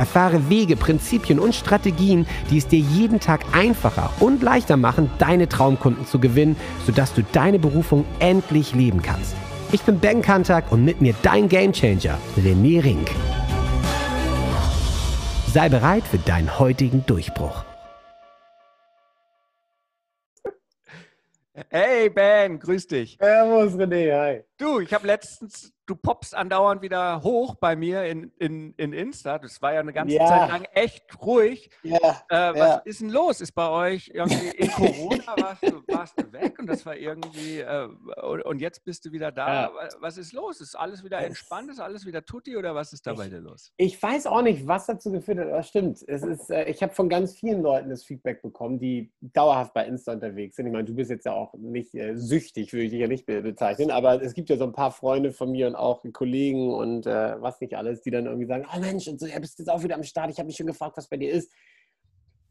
Erfahre Wege, Prinzipien und Strategien, die es dir jeden Tag einfacher und leichter machen, deine Traumkunden zu gewinnen, sodass du deine Berufung endlich leben kannst. Ich bin Ben Kantak und mit mir dein Gamechanger, René Rink. Sei bereit für deinen heutigen Durchbruch. Hey Ben, grüß dich. Servus René, hi. Du, ich habe letztens du poppst andauernd wieder hoch bei mir in, in, in Insta. Das war ja eine ganze ja. Zeit lang echt ruhig. Ja. Äh, was ja. ist denn los? Ist bei euch irgendwie in Corona warst du, warst du weg und das war irgendwie äh, und jetzt bist du wieder da. Was ist los? Ist alles wieder entspannt? Ist alles wieder tutti oder was ist da bei dir los? Ich weiß auch nicht, was dazu geführt hat, aber stimmt. Es ist, äh, ich habe von ganz vielen Leuten das Feedback bekommen, die dauerhaft bei Insta unterwegs sind. Ich meine, du bist jetzt ja auch nicht äh, süchtig, würde ich dich ja nicht bezeichnen, aber es gibt ja so ein paar Freunde von mir und auch Kollegen und äh, was nicht alles, die dann irgendwie sagen, oh Mensch, und so, du bist jetzt auch wieder am Start, ich habe mich schon gefragt, was bei dir ist.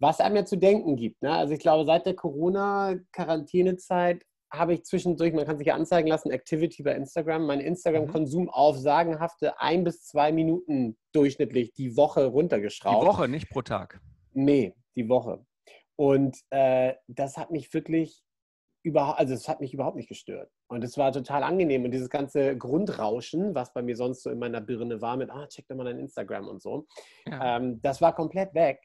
Was einem ja zu denken gibt. Ne? Also ich glaube, seit der Corona-Quarantänezeit habe ich zwischendurch, man kann sich ja anzeigen lassen, Activity bei Instagram, mein Instagram-Konsum mhm. auf sagenhafte ein bis zwei Minuten durchschnittlich die Woche runtergeschraubt. Die Woche, nicht pro Tag. Nee, die Woche. Und äh, das hat mich wirklich überhaupt, also es hat mich überhaupt nicht gestört. Und es war total angenehm. Und dieses ganze Grundrauschen, was bei mir sonst so in meiner Birne war, mit, ah, check doch mal dein Instagram und so, ja. ähm, das war komplett weg.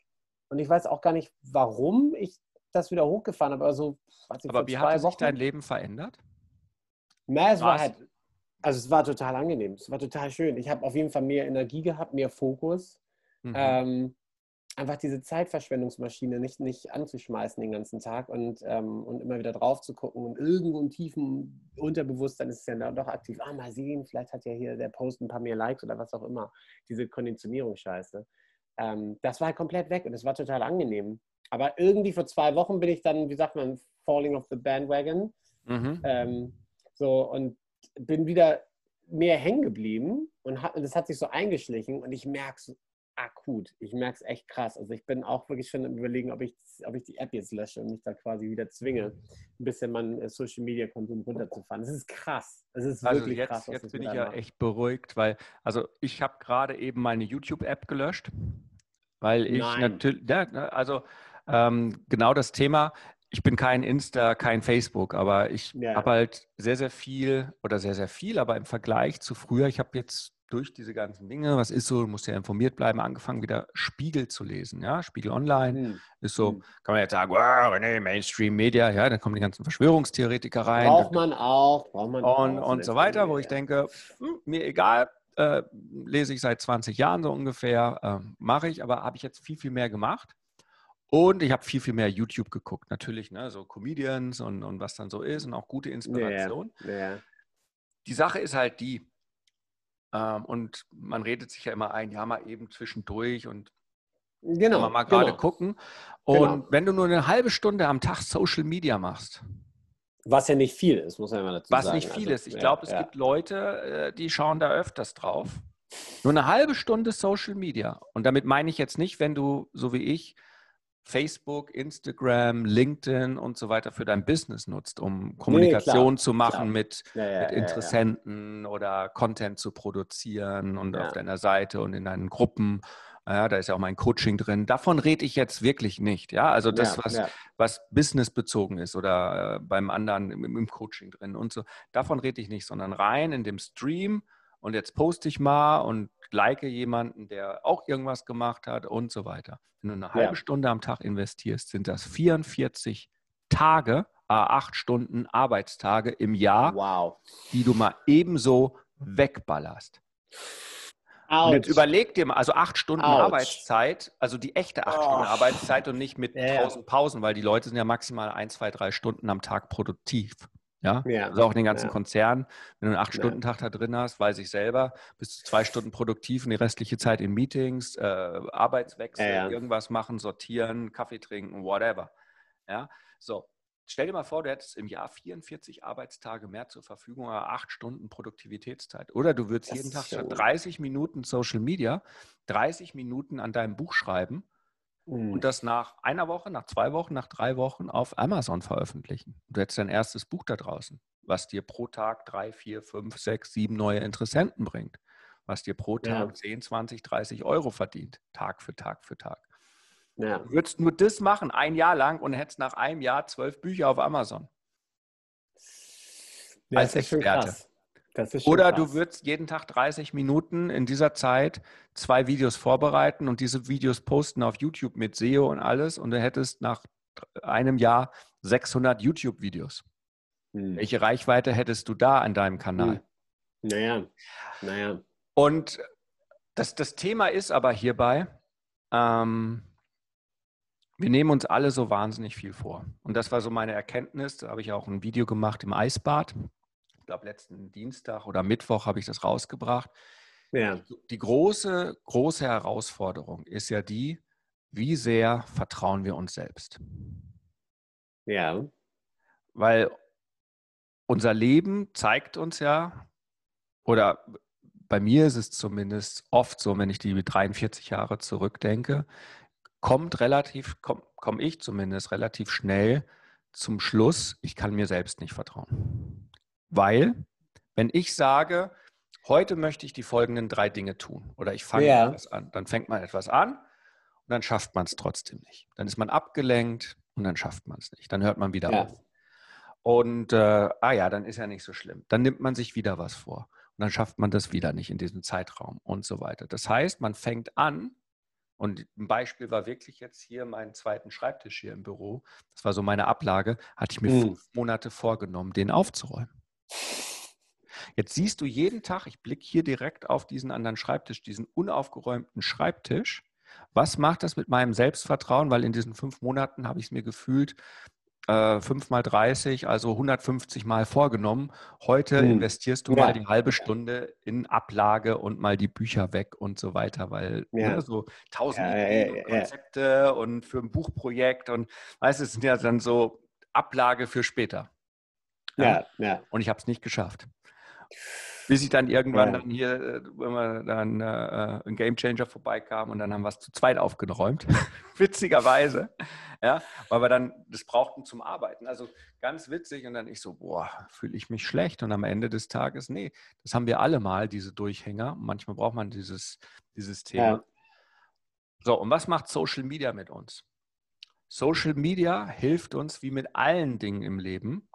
Und ich weiß auch gar nicht, warum ich das wieder hochgefahren habe. Also, ich, aber wie hat sich dein Leben verändert? Na, es war halt, also es war total angenehm. Es war total schön. Ich habe auf jeden Fall mehr Energie gehabt, mehr Fokus. Mhm. Ähm, einfach diese Zeitverschwendungsmaschine nicht, nicht anzuschmeißen den ganzen Tag und, ähm, und immer wieder drauf zu gucken. Und irgendwo im tiefen Unterbewusstsein ist es ja doch aktiv. Ah, mal sehen, vielleicht hat ja hier der Post ein paar mehr Likes oder was auch immer. Diese Konditionierungsscheiße. Ähm, das war halt komplett weg und es war total angenehm. Aber irgendwie vor zwei Wochen bin ich dann, wie sagt man, falling off the bandwagon. Mhm. Ähm, so und bin wieder mehr hängen geblieben und, hat, und das hat sich so eingeschlichen und ich merke es akut. Ich merke es echt krass. Also ich bin auch wirklich schon im Überlegen, ob ich, ob ich die App jetzt lösche und mich da quasi wieder zwinge, ein bisschen meinen äh, Social Media Konsum runterzufahren. Das ist krass. Es ist also wirklich jetzt, krass. Jetzt bin ich ja macht. echt beruhigt, weil, also ich habe gerade eben meine YouTube-App gelöscht, weil ich natürlich, ja, ne, also ähm, genau das Thema, ich bin kein Insta, kein Facebook, aber ich ja. habe halt sehr, sehr viel oder sehr, sehr viel, aber im Vergleich zu früher, ich habe jetzt durch diese ganzen Dinge, was ist so, du musst ja informiert bleiben, angefangen wieder Spiegel zu lesen, ja, Spiegel Online hm. ist so, hm. kann man jetzt sagen, wow, nee, Mainstream Media, ja, dann kommen die ganzen Verschwörungstheoretiker rein. Braucht man auch, braucht man und, auch. Und so weiter, wo ich denke, hm, mir egal, äh, lese ich seit 20 Jahren so ungefähr, äh, mache ich, aber habe ich jetzt viel, viel mehr gemacht. Und ich habe viel, viel mehr YouTube geguckt, natürlich, ne, so Comedians und, und was dann so ist und auch gute Inspiration. Yeah, yeah. Die Sache ist halt die, ähm, und man redet sich ja immer ein, ja, mal eben zwischendurch und genau, mal gerade genau. gucken. Und genau. wenn du nur eine halbe Stunde am Tag Social Media machst, was ja nicht viel ist, muss man immer dazu was sagen. Was nicht viel also, ist. Ich glaube, es ja. gibt Leute, äh, die schauen da öfters drauf. Nur eine halbe Stunde Social Media. Und damit meine ich jetzt nicht, wenn du, so wie ich, Facebook, Instagram, LinkedIn und so weiter für dein Business nutzt, um Kommunikation nee, zu machen mit, ja, ja, mit, Interessenten ja, oder Content zu produzieren und auf deiner Seite und in deinen Gruppen. Ja, da ist ja auch mein Coaching drin. Davon rede ich jetzt wirklich nicht. Ja, also das, was, was businessbezogen ist oder äh, beim anderen im, im Coaching drin und so. Davon rede ich nicht, sondern rein in dem Stream und jetzt poste ich mal und like jemanden, der auch irgendwas gemacht hat und so weiter. Wenn du eine halbe ja. Stunde am Tag investierst, sind das 44 Tage, äh, acht Stunden Arbeitstage im Jahr, wow. die du mal ebenso wegballerst. Ouch. Und jetzt überleg dir mal, also acht Stunden Ouch. Arbeitszeit, also die echte acht oh. Stunden Arbeitszeit und nicht mit ja. Pausen, Pausen, weil die Leute sind ja maximal ein, zwei, drei Stunden am Tag produktiv. Ja, ja. also auch den ganzen ja. Konzern. Wenn du einen acht-Stunden-Tag da drin hast, weiß ich selber, bist du zwei Stunden produktiv und die restliche Zeit in Meetings, äh, Arbeitswechsel, ja, irgendwas machen, sortieren, Kaffee trinken, whatever. Ja, so. Stell dir mal vor, du hättest im Jahr 44 Arbeitstage mehr zur Verfügung, oder acht Stunden Produktivitätszeit. Oder du würdest das jeden Tag statt 30 Minuten Social Media 30 Minuten an deinem Buch schreiben mhm. und das nach einer Woche, nach zwei Wochen, nach drei Wochen auf Amazon veröffentlichen. Du hättest dein erstes Buch da draußen, was dir pro Tag drei, vier, fünf, sechs, sieben neue Interessenten bringt, was dir pro Tag ja. 10, 20, 30 Euro verdient, Tag für Tag für Tag. Ja. Du würdest nur das machen, ein Jahr lang und hättest nach einem Jahr zwölf Bücher auf Amazon. Ja, als Experte. Oder krass. du würdest jeden Tag 30 Minuten in dieser Zeit zwei Videos vorbereiten und diese Videos posten auf YouTube mit SEO und alles und du hättest nach einem Jahr 600 YouTube-Videos. Hm. Welche Reichweite hättest du da an deinem Kanal? Hm. Naja, naja. Und das, das Thema ist aber hierbei, ähm, wir nehmen uns alle so wahnsinnig viel vor. Und das war so meine Erkenntnis. Da habe ich auch ein Video gemacht im Eisbad. Ich glaube, letzten Dienstag oder Mittwoch habe ich das rausgebracht. Ja. Die große, große Herausforderung ist ja die, wie sehr vertrauen wir uns selbst? Ja. Weil unser Leben zeigt uns ja, oder bei mir ist es zumindest oft so, wenn ich die 43 Jahre zurückdenke, kommt relativ, komme komm ich zumindest relativ schnell zum Schluss, ich kann mir selbst nicht vertrauen. Weil, wenn ich sage, heute möchte ich die folgenden drei Dinge tun oder ich fange ja. etwas an, dann fängt man etwas an und dann schafft man es trotzdem nicht. Dann ist man abgelenkt und dann schafft man es nicht. Dann hört man wieder ja. auf. Und äh, ah ja, dann ist ja nicht so schlimm. Dann nimmt man sich wieder was vor und dann schafft man das wieder nicht in diesem Zeitraum und so weiter. Das heißt, man fängt an und ein Beispiel war wirklich jetzt hier meinen zweiten Schreibtisch hier im Büro. Das war so meine Ablage. Hatte ich mir mhm. fünf Monate vorgenommen, den aufzuräumen. Jetzt siehst du jeden Tag, ich blicke hier direkt auf diesen anderen Schreibtisch, diesen unaufgeräumten Schreibtisch. Was macht das mit meinem Selbstvertrauen? Weil in diesen fünf Monaten habe ich es mir gefühlt äh, 5 mal 30, also 150 Mal vorgenommen. Heute hm. investierst du ja. mal die halbe Stunde in Ablage und mal die Bücher weg und so weiter, weil ja. ne, so tausend ja, Ideen und Konzepte und für ein Buchprojekt und weißt du, es sind ja dann so Ablage für später. Ja, ja. Und ich habe es nicht geschafft. Bis ich dann irgendwann ja. dann hier, äh, wenn wir dann äh, ein Gamechanger vorbeikam und dann haben wir es zu zweit aufgeräumt. Witzigerweise. Ja, weil wir dann das brauchten zum Arbeiten. Also ganz witzig. Und dann ich so, boah, fühle ich mich schlecht. Und am Ende des Tages, nee, das haben wir alle mal, diese Durchhänger. Manchmal braucht man dieses, dieses Thema. Ja. So, und was macht Social Media mit uns? Social Media hilft uns wie mit allen Dingen im Leben.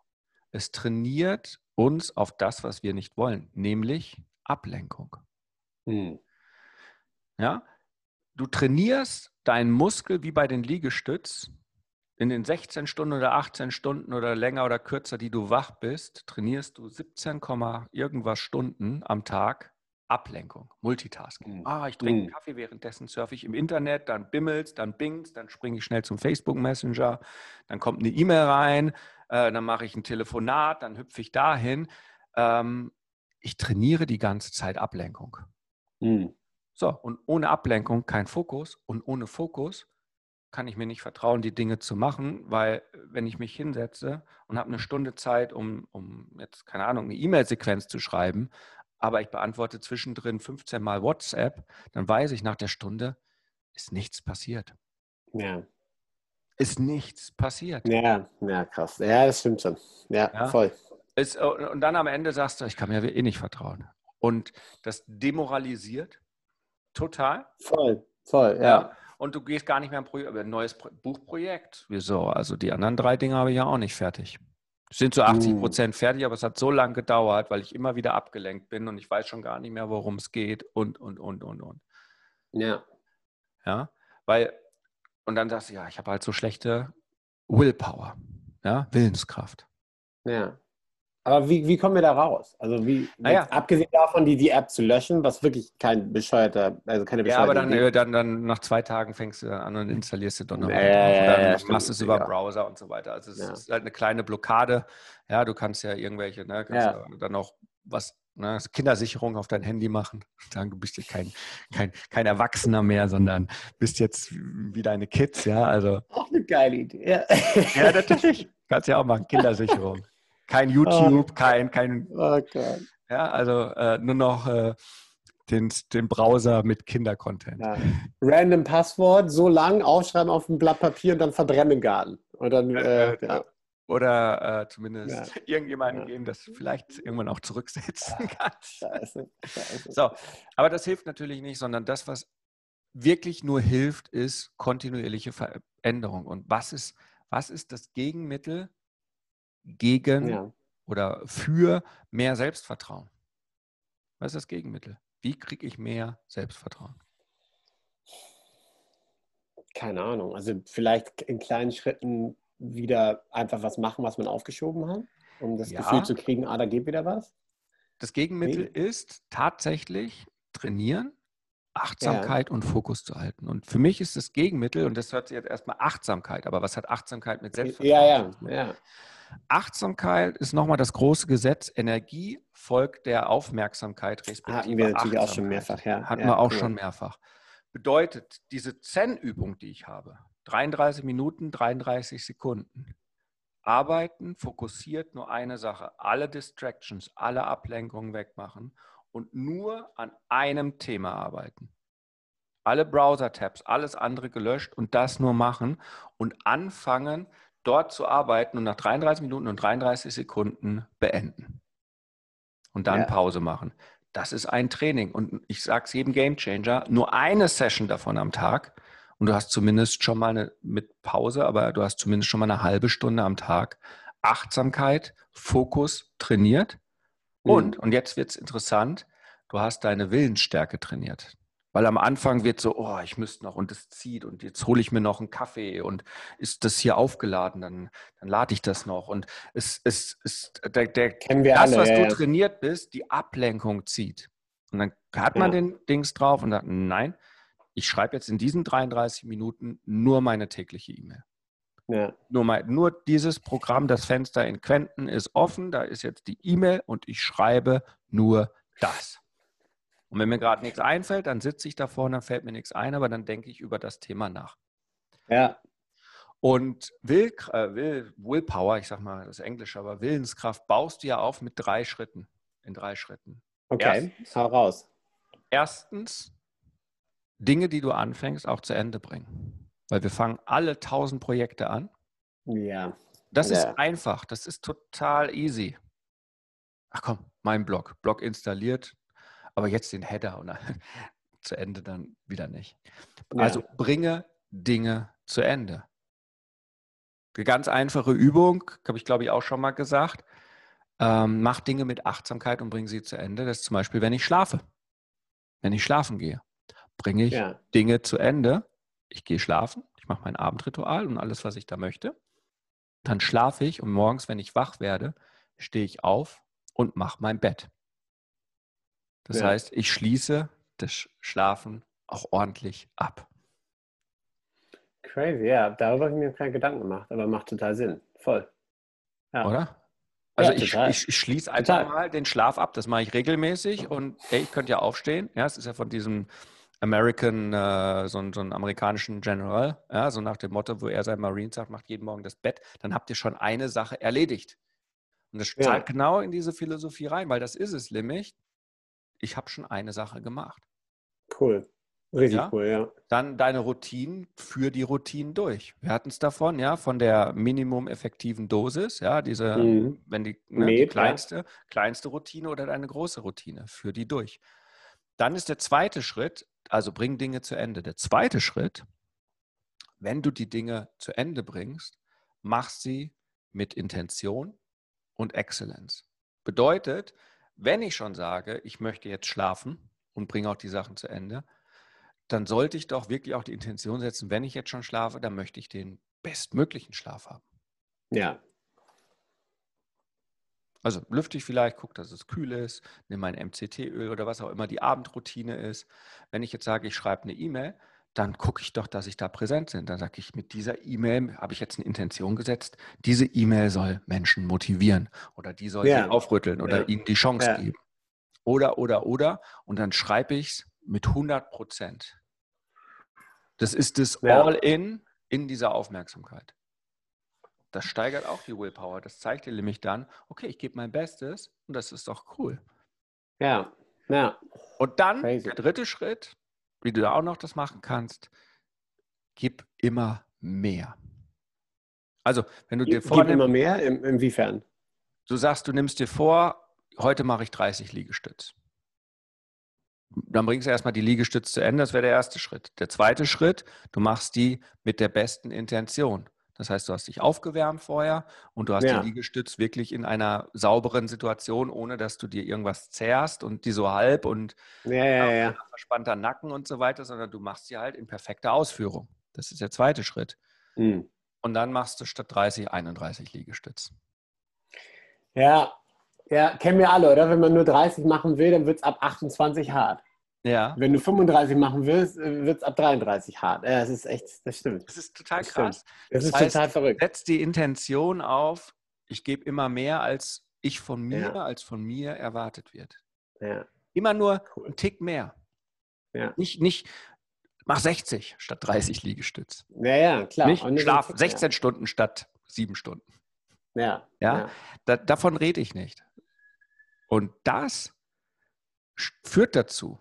Es trainiert uns auf das, was wir nicht wollen, nämlich Ablenkung. Hm. Ja, du trainierst deinen Muskel wie bei den Liegestütz. In den 16 Stunden oder 18 Stunden oder länger oder kürzer, die du wach bist, trainierst du 17, irgendwas Stunden am Tag Ablenkung, Multitasking. Mhm. Ah, ich trinke mhm. Kaffee, währenddessen surfe ich im Internet, dann bimmelst, dann bingst, dann springe ich schnell zum Facebook Messenger, dann kommt eine E-Mail rein, äh, dann mache ich ein Telefonat, dann hüpfe ich dahin. Ähm, ich trainiere die ganze Zeit Ablenkung. Mhm. So, und ohne Ablenkung kein Fokus und ohne Fokus kann ich mir nicht vertrauen, die Dinge zu machen, weil wenn ich mich hinsetze und habe eine Stunde Zeit, um, um jetzt, keine Ahnung, eine E-Mail-Sequenz zu schreiben, aber ich beantworte zwischendrin 15 Mal WhatsApp, dann weiß ich nach der Stunde, ist nichts passiert. Ja ist nichts passiert. Ja, ja, krass. Ja, das stimmt schon. Ja, ja? voll. Es, und dann am Ende sagst du, ich kann mir eh nicht vertrauen. Und das demoralisiert total. Voll, voll, ja. ja. Und du gehst gar nicht mehr ein, ein neues Buchprojekt. Wieso? Also die anderen drei Dinge habe ich ja auch nicht fertig. Sind zu 80 hm. Prozent fertig, aber es hat so lange gedauert, weil ich immer wieder abgelenkt bin und ich weiß schon gar nicht mehr, worum es geht und, und, und, und, und. Ja. Ja, weil und dann sagst du, ja, ich habe halt so schlechte Willpower, ja, Willenskraft. Ja. Aber wie, wie kommen wir da raus? Also wie, naja. abgesehen davon, die, die App zu löschen, was wirklich kein bescheuerter, also keine bescheuerte Ja, aber dann, äh, dann, dann nach zwei Tagen fängst du an und installierst du dann noch. Ja, ja, ja, machst es über ja. Browser und so weiter. Also es ja. ist halt eine kleine Blockade. Ja, du kannst ja irgendwelche, ne, kannst ja. dann auch was ne, Kindersicherung auf dein Handy machen. Sagen, du bist ja kein, kein, kein Erwachsener mehr, sondern bist jetzt wie deine Kids, ja. Also, auch eine geile Idee. Ja, ja natürlich. Kannst ja auch machen, Kindersicherung. Kein YouTube, oh. kein, kein. Oh ja, also äh, nur noch äh, den, den Browser mit Kindercontent. Ja. Random Passwort, so lang aufschreiben auf ein Blatt Papier und dann verbrennen Garten. Und dann, äh, ja. Oder äh, zumindest ja. irgendjemanden ja. geben, das vielleicht irgendwann auch zurücksetzen kann. Scheiße, scheiße. So, aber das hilft natürlich nicht, sondern das, was wirklich nur hilft, ist kontinuierliche Veränderung. Und was ist, was ist das Gegenmittel gegen ja. oder für mehr Selbstvertrauen? Was ist das Gegenmittel? Wie kriege ich mehr Selbstvertrauen? Keine Ahnung. Also vielleicht in kleinen Schritten wieder einfach was machen, was man aufgeschoben hat, um das ja. Gefühl zu kriegen, ah, da geht wieder was? Das Gegenmittel nee. ist tatsächlich trainieren, Achtsamkeit ja. und Fokus zu halten. Und für mich ist das Gegenmittel, und das hört sich jetzt erstmal Achtsamkeit, aber was hat Achtsamkeit mit Selbstvertrauen? Ja, ja, ja. Achtsamkeit ist nochmal das große Gesetz. Energie folgt der Aufmerksamkeit respektive Hatten wir natürlich auch schon mehrfach, ja. Hatten ja, wir auch cool. schon mehrfach. Bedeutet, diese Zen-Übung, die ich habe, 33 Minuten, 33 Sekunden. Arbeiten, fokussiert nur eine Sache. Alle Distractions, alle Ablenkungen wegmachen und nur an einem Thema arbeiten. Alle Browser-Tabs, alles andere gelöscht und das nur machen und anfangen, dort zu arbeiten und nach 33 Minuten und 33 Sekunden beenden. Und dann ja. Pause machen. Das ist ein Training. Und ich sage es jedem Gamechanger, nur eine Session davon am Tag und du hast zumindest schon mal eine, mit Pause, aber du hast zumindest schon mal eine halbe Stunde am Tag Achtsamkeit, Fokus trainiert. Mhm. Und, und jetzt wird es interessant, du hast deine Willensstärke trainiert. Weil am Anfang wird so, oh, ich müsste noch und es zieht und jetzt hole ich mir noch einen Kaffee und ist das hier aufgeladen, dann, dann lade ich das noch. Und es ist, der, der, Kennen wir das, alle, was ja, du ja. trainiert bist, die Ablenkung zieht. Und dann hat man ja. den Dings drauf und sagt, nein, ich schreibe jetzt in diesen 33 Minuten nur meine tägliche E-Mail. Ja. Nur, mein, nur dieses Programm, das Fenster in Quenten ist offen, da ist jetzt die E-Mail und ich schreibe nur das. Und wenn mir gerade nichts einfällt, dann sitze ich davor und dann fällt mir nichts ein, aber dann denke ich über das Thema nach. Ja. Und Will, äh, Will, Willpower, ich sage mal das Englische, aber Willenskraft baust du ja auf mit drei Schritten. In drei Schritten. Okay, Erstens, hau raus. Erstens, Dinge, die du anfängst, auch zu Ende bringen. Weil wir fangen alle tausend Projekte an. Ja. Das ja. ist einfach, das ist total easy. Ach komm, mein Blog, Blog installiert, aber jetzt den Header und zu Ende dann wieder nicht. Ja. Also bringe Dinge zu Ende. Eine ganz einfache Übung, habe ich glaube ich auch schon mal gesagt. Ähm, mach Dinge mit Achtsamkeit und bring sie zu Ende. Das ist zum Beispiel, wenn ich schlafe. Wenn ich schlafen gehe bringe ich ja. Dinge zu Ende. Ich gehe schlafen, ich mache mein Abendritual und alles, was ich da möchte. Dann schlafe ich und morgens, wenn ich wach werde, stehe ich auf und mache mein Bett. Das ja. heißt, ich schließe das Schlafen auch ordentlich ab. Crazy, ja. Darüber habe ich mir keine Gedanken gemacht, aber macht total Sinn. Voll. Ja. Oder? Also ja, ich, ich, ich, schließe einfach total. mal den Schlaf ab. Das mache ich regelmäßig und ey, ich könnte ja aufstehen. Ja, es ist ja von diesem American, äh, so, so, einen amerikanischen General, ja, so nach dem Motto, wo er sein Marine sagt, macht jeden Morgen das Bett, dann habt ihr schon eine Sache erledigt. Und das ja. zahlt genau in diese Philosophie rein, weil das ist es nämlich. Ich habe schon eine Sache gemacht. Cool. Richtig ja? cool, ja. Dann deine Routinen, für die Routinen durch. Wir hatten es davon, ja, von der minimum effektiven Dosis, ja, diese, mhm. wenn die, ne, Med, die kleinste, ja. kleinste Routine oder deine große Routine, für die durch. Dann ist der zweite Schritt, also bring Dinge zu Ende. Der zweite Schritt, wenn du die Dinge zu Ende bringst, mach sie mit Intention und Exzellenz. Bedeutet, wenn ich schon sage, ich möchte jetzt schlafen und bringe auch die Sachen zu Ende, dann sollte ich doch wirklich auch die Intention setzen, wenn ich jetzt schon schlafe, dann möchte ich den bestmöglichen Schlaf haben. Ja. Also lüfte ich vielleicht, gucke, dass es kühl ist, nehme mein MCT-Öl oder was auch immer die Abendroutine ist. Wenn ich jetzt sage, ich schreibe eine E-Mail, dann gucke ich doch, dass ich da präsent bin. Dann sage ich, mit dieser E-Mail habe ich jetzt eine Intention gesetzt. Diese E-Mail soll Menschen motivieren oder die soll ja. sie aufrütteln oder ja. ihnen die Chance ja. geben. Oder, oder, oder. Und dann schreibe ich es mit 100 Prozent. Das ist das All-In in dieser Aufmerksamkeit. Das steigert auch die Willpower. Das zeigt dir nämlich dann, okay, ich gebe mein Bestes und das ist doch cool. Ja, ja. Und dann Crazy. der dritte Schritt, wie du da auch noch das machen kannst, gib immer mehr. Also, wenn du dir vornimmst. Gib immer mehr? In, inwiefern? Du sagst, du nimmst dir vor, heute mache ich 30 Liegestütz. Dann bringst du erstmal die Liegestütz zu Ende, das wäre der erste Schritt. Der zweite Schritt, du machst die mit der besten Intention. Das heißt, du hast dich aufgewärmt vorher und du hast ja. die Liegestütz wirklich in einer sauberen Situation, ohne dass du dir irgendwas zerrst und die so halb und ja, ja. verspannter Nacken und so weiter, sondern du machst sie halt in perfekter Ausführung. Das ist der zweite Schritt. Mhm. Und dann machst du statt 30 31 Liegestütz. Ja, ja, kennen wir alle, oder? Wenn man nur 30 machen will, dann wird es ab 28 hart. Ja. Wenn du 35 machen willst, äh, wird es ab 33 hart. Ja, das ist echt, das stimmt. Das ist total das krass. Das, das, ist heißt, total verrückt. Setz die Intention auf, ich gebe immer mehr, als ich von mir, ja. als von mir erwartet wird. Ja. Immer nur cool. einen Tick mehr. Ja. Nicht, nicht, mach 60 statt 30 Liegestütz. Ja, ja, klar. Nicht schlaf 16 Stunden statt 7 Stunden. Ja. Ja, da, davon rede ich nicht. Und das führt dazu,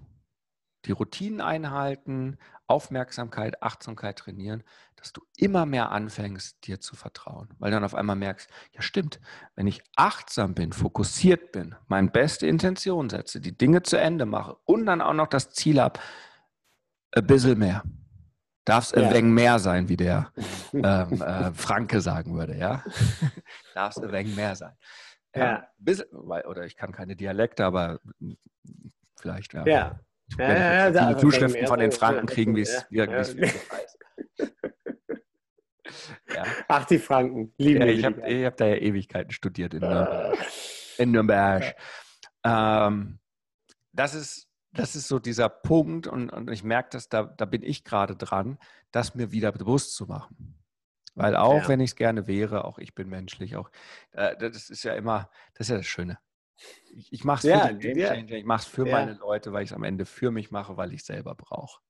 die Routinen einhalten, Aufmerksamkeit, Achtsamkeit trainieren, dass du immer mehr anfängst, dir zu vertrauen. Weil dann auf einmal merkst, ja stimmt, wenn ich achtsam bin, fokussiert bin, meine beste Intention setze, die Dinge zu Ende mache und dann auch noch das Ziel habe, ein bisschen mehr. Darf es ja. ein wenig mehr sein, wie der ähm, äh, Franke sagen würde, ja? Darf es ein wenig mehr sein. Ja. ja. Bisschen, oder ich kann keine Dialekte, aber vielleicht, ja. ja. Ja, ja, ja, viele Zuschriften von den Franken kriegen, wie es ja, ja. ja. Ach, die Franken. Lieben ja, ich habe hab da ja Ewigkeiten studiert in Nürnberg. In Nürnberg. Ähm, das, ist, das ist so dieser Punkt und, und ich merke, dass da, da bin ich gerade dran, das mir wieder bewusst zu machen. Weil auch ja. wenn ich es gerne wäre, auch ich bin menschlich, auch äh, das ist ja immer, das ist ja das Schöne. Ich, ich mache es ja, für den ich mache es für ja. meine Leute, weil ich es am Ende für mich mache, weil ich es selber brauche.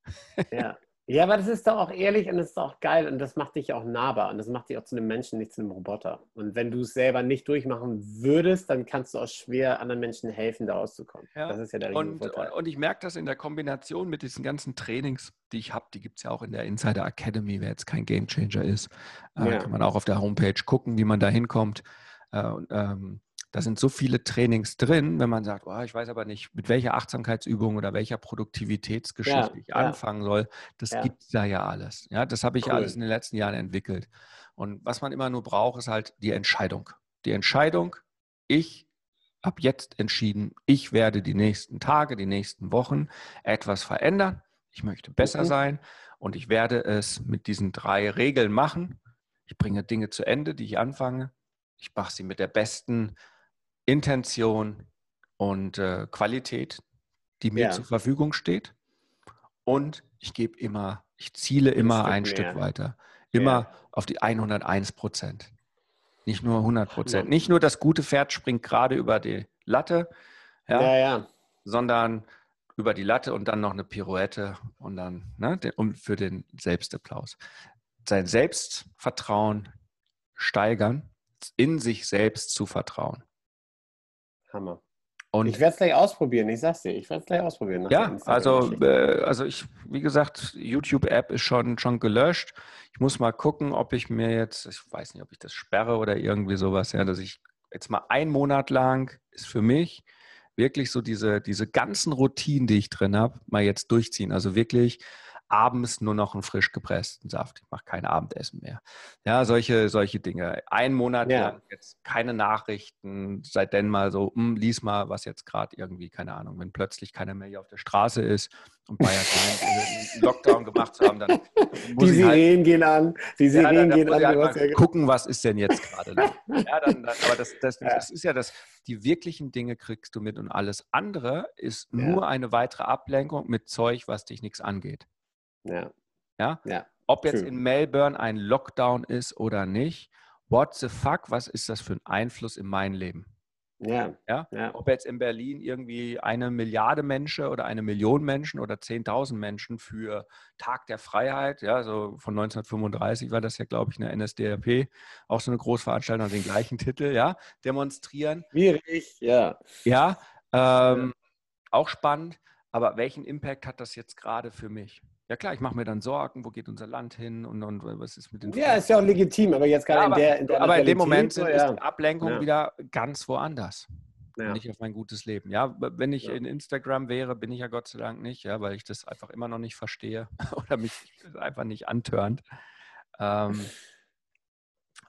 Ja. ja, aber das ist doch auch ehrlich und das ist auch geil und das macht dich auch nahbar und das macht dich auch zu einem Menschen, nicht zu einem Roboter. Und wenn du es selber nicht durchmachen würdest, dann kannst du auch schwer anderen Menschen helfen, da rauszukommen. Ja. Das ist ja der und, Vorteil. Und ich merke das in der Kombination mit diesen ganzen Trainings, die ich habe, die gibt es ja auch in der Insider Academy, wer jetzt kein Game Changer ist, äh, kann man auch auf der Homepage gucken, wie man da hinkommt. Äh, ähm, da sind so viele Trainings drin, wenn man sagt, oh, ich weiß aber nicht, mit welcher Achtsamkeitsübung oder welcher Produktivitätsgeschichte ja, ich ja. anfangen soll. Das ja. gibt es da ja alles. Ja, das habe ich cool. alles in den letzten Jahren entwickelt. Und was man immer nur braucht, ist halt die Entscheidung. Die Entscheidung, ich habe jetzt entschieden, ich werde die nächsten Tage, die nächsten Wochen etwas verändern. Ich möchte besser mhm. sein und ich werde es mit diesen drei Regeln machen. Ich bringe Dinge zu Ende, die ich anfange. Ich mache sie mit der besten Intention und äh, Qualität, die mir ja. zur Verfügung steht. Und ich gebe immer, ich ziele immer ein mehr. Stück weiter. Immer ja. auf die 101 Prozent. Nicht nur 100 Prozent. Nicht nur das gute Pferd springt gerade über die Latte, ja, sondern über die Latte und dann noch eine Pirouette und dann ne, um, für den Selbstapplaus. Sein Selbstvertrauen steigern, in sich selbst zu vertrauen. Hammer. Und ich werde es gleich ausprobieren, ich sag's dir, ich werde es gleich ausprobieren. Ja, also, äh, also ich, wie gesagt, YouTube-App ist schon, schon gelöscht. Ich muss mal gucken, ob ich mir jetzt, ich weiß nicht, ob ich das sperre oder irgendwie sowas, ja, dass ich jetzt mal einen Monat lang ist für mich wirklich so diese, diese ganzen Routinen, die ich drin habe, mal jetzt durchziehen. Also wirklich abends nur noch einen frisch gepressten Saft. Ich mache kein Abendessen mehr. Ja, solche, solche Dinge. Ein Monat ja. lang jetzt keine Nachrichten, seitdem mal so, hm, lies mal, was jetzt gerade irgendwie, keine Ahnung, wenn plötzlich keiner mehr hier auf der Straße ist und Bayern einen Lockdown gemacht zu haben, dann muss Die halt Sirenen halt, gehen an, die Sirenen ja, dann, dann gehen an. Halt mal gucken, was ist denn jetzt gerade. ja, dann, dann, aber das, das, ja. das ist ja das, die wirklichen Dinge kriegst du mit und alles andere ist nur eine weitere Ablenkung mit Zeug, was dich nichts angeht. Ja. Ja? ja. Ob jetzt in Melbourne ein Lockdown ist oder nicht, what the fuck, was ist das für ein Einfluss in mein Leben? Ja. ja. ja. Ob jetzt in Berlin irgendwie eine Milliarde Menschen oder eine Million Menschen oder 10.000 Menschen für Tag der Freiheit, ja, so von 1935 war das ja, glaube ich, eine NSDAP, auch so eine Großveranstaltung, den gleichen Titel, ja, demonstrieren. Schwierig, ja. Ja, ähm, ja. auch spannend, aber welchen Impact hat das jetzt gerade für mich? Ja klar, ich mache mir dann Sorgen, wo geht unser Land hin und, und was ist mit den Ja, ist ja auch legitim, aber jetzt gerade ja, in der, in der Aber in dem Moment so, ja. ist die Ablenkung ja. wieder ganz woanders. Nicht auf mein gutes Leben. Ja, wenn ich in Instagram wäre, bin ich ja Gott sei Dank nicht, ja, weil ich das einfach immer noch nicht verstehe oder mich einfach nicht antörnt. Ähm,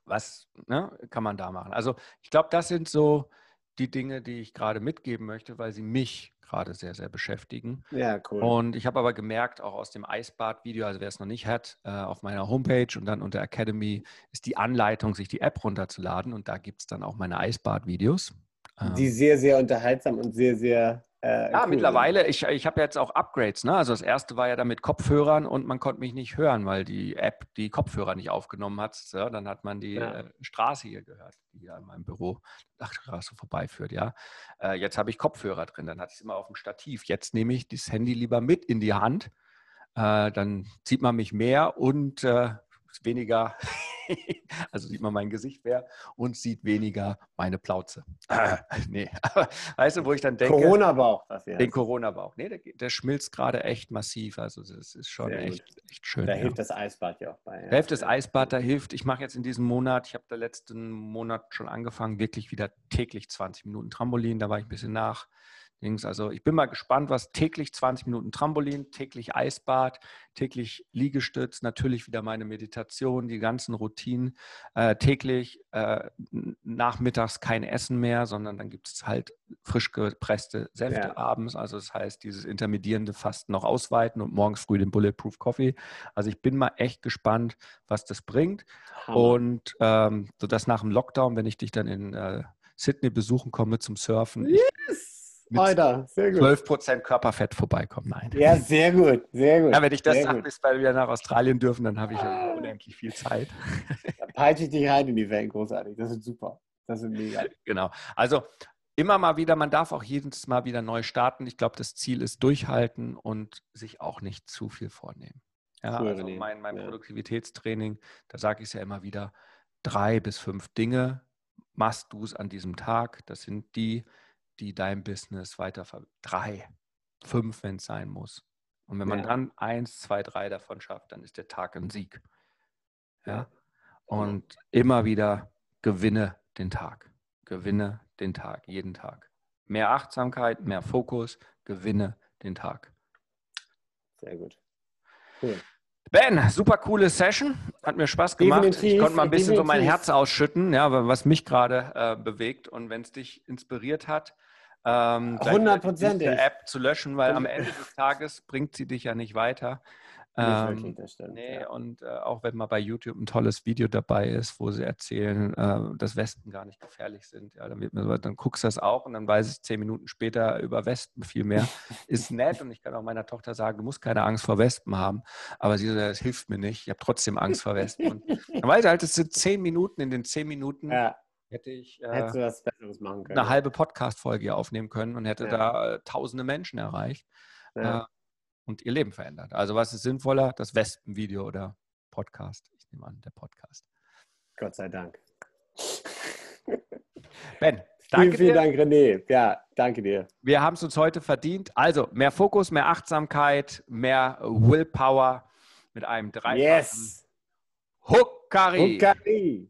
was ne, kann man da machen? Also ich glaube, das sind so die Dinge, die ich gerade mitgeben möchte, weil sie mich gerade sehr, sehr beschäftigen. Ja, cool. Und ich habe aber gemerkt, auch aus dem Eisbad-Video, also wer es noch nicht hat, äh, auf meiner Homepage und dann unter Academy ist die Anleitung, sich die App runterzuladen. Und da gibt es dann auch meine Eisbad-Videos. Die ähm, sehr, sehr unterhaltsam und sehr, sehr äh, ja, cool. mittlerweile, ich, ich habe jetzt auch Upgrades. Ne? Also das erste war ja dann mit Kopfhörern und man konnte mich nicht hören, weil die App die Kopfhörer nicht aufgenommen hat. Ja? Dann hat man die ja. äh, Straße hier gehört, die hier an meinem Büro Dachstraße vorbeiführt. Ja? Äh, jetzt habe ich Kopfhörer drin, dann hatte ich es immer auf dem Stativ. Jetzt nehme ich das Handy lieber mit in die Hand. Äh, dann sieht man mich mehr und äh, weniger, also sieht man mein Gesicht mehr und sieht weniger meine Plauze. Nee, aber weißt du, wo ich dann denke. Corona-Bauch, das hier. Den Corona-Bauch. Nee, der, der, schmilzt gerade echt massiv. Also das ist schon echt, echt schön. Da ja. hilft das Eisbad ja auch bei. Da hilft das Eisbad, da hilft, ich mache jetzt in diesem Monat, ich habe da letzten Monat schon angefangen, wirklich wieder täglich 20 Minuten Trampolin, da war ich ein bisschen nach. Dings. Also ich bin mal gespannt, was täglich 20 Minuten Trampolin, täglich Eisbad, täglich Liegestütz, natürlich wieder meine Meditation, die ganzen Routinen, äh, täglich äh, nachmittags kein Essen mehr, sondern dann gibt es halt frisch gepresste Säfte ja. abends. Also das heißt, dieses intermedierende Fasten noch ausweiten und morgens früh den Bulletproof Coffee. Also ich bin mal echt gespannt, was das bringt. Hammer. Und ähm, so dass nach dem Lockdown, wenn ich dich dann in äh, Sydney besuchen komme zum Surfen, yes mit Alter, sehr gut. 12% Körperfett vorbeikommen. Nein. Ja, sehr gut, sehr gut. Ja, wenn ich das sage, bis wir wieder nach Australien dürfen, dann habe ich ja unendlich viel Zeit. Da peitsche ich dich rein in die Welt, großartig. Das ist super. Das ist mega. Genau. Also immer mal wieder, man darf auch jedes Mal wieder neu starten. Ich glaube, das Ziel ist durchhalten und sich auch nicht zu viel vornehmen. Ja, also mein, mein ja. Produktivitätstraining, da sage ich es ja immer wieder, drei bis fünf Dinge machst du es an diesem Tag. Das sind die, die dein Business weiter drei, fünf, wenn es sein muss. Und wenn man ja. dann eins, zwei, drei davon schafft, dann ist der Tag ein Sieg. Ja. Und immer wieder gewinne den Tag. Gewinne den Tag, jeden Tag. Mehr Achtsamkeit, mehr Fokus, gewinne den Tag. Sehr gut. Cool. Ben, super coole Session. Hat mir Spaß gemacht. Definitiv, ich konnte mal ein bisschen definitiv. so mein Herz ausschütten, ja, was mich gerade äh, bewegt. Und wenn es dich inspiriert hat, ähm. Ähm, App zu löschen, weil am Ende des Tages bringt sie dich ja nicht weiter. Ähm, das stimmt. Nee, ja. und äh, auch wenn mal bei YouTube ein tolles Video dabei ist, wo sie erzählen, äh, dass Wespen gar nicht gefährlich sind, ja, dann, so, dann guckst du das auch und dann weiß ich zehn Minuten später über Wespen viel mehr. ist nett und ich kann auch meiner Tochter sagen, du musst keine Angst vor Wespen haben, aber sie sagt, das hilft mir nicht, ich habe trotzdem Angst vor Wespen. Und dann weiß ich halt, es sind zehn Minuten, in den zehn Minuten ja hätte ich äh, was Besseres machen können. eine halbe Podcast-Folge aufnehmen können und hätte ja. da äh, tausende Menschen erreicht ja. äh, und ihr Leben verändert. Also was ist sinnvoller, das Wespen-Video oder Podcast? Ich nehme an, der Podcast. Gott sei Dank. Ben, Danke vielen, vielen Dank, René. Ja, danke dir. Wir haben es uns heute verdient. Also mehr Fokus, mehr Achtsamkeit, mehr Willpower mit einem dreifachen yes. Huckari. Huckari.